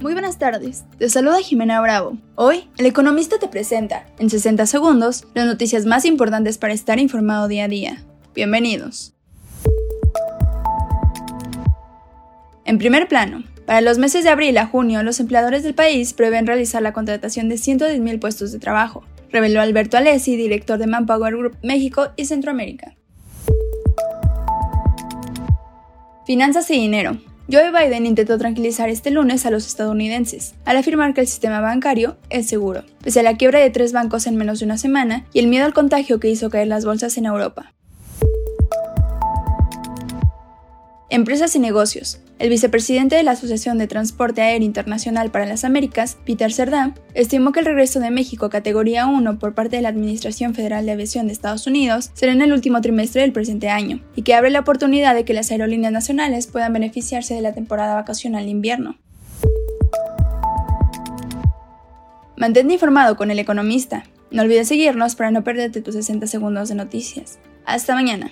Muy buenas tardes, te saluda Jimena Bravo. Hoy, El Economista te presenta, en 60 segundos, las noticias más importantes para estar informado día a día. Bienvenidos. En primer plano, para los meses de abril a junio, los empleadores del país prevén realizar la contratación de 110.000 puestos de trabajo, reveló Alberto Alessi, director de Manpower Group México y Centroamérica. Finanzas y dinero. Joe Biden intentó tranquilizar este lunes a los estadounidenses, al afirmar que el sistema bancario es seguro, pese a la quiebra de tres bancos en menos de una semana y el miedo al contagio que hizo caer las bolsas en Europa. Empresas y negocios. El vicepresidente de la Asociación de Transporte Aéreo Internacional para las Américas, Peter Cerdán, estimó que el regreso de México a categoría 1 por parte de la Administración Federal de Aviación de Estados Unidos será en el último trimestre del presente año, y que abre la oportunidad de que las aerolíneas nacionales puedan beneficiarse de la temporada vacacional de invierno. Mantente informado con el economista. No olvides seguirnos para no perderte tus 60 segundos de noticias. Hasta mañana.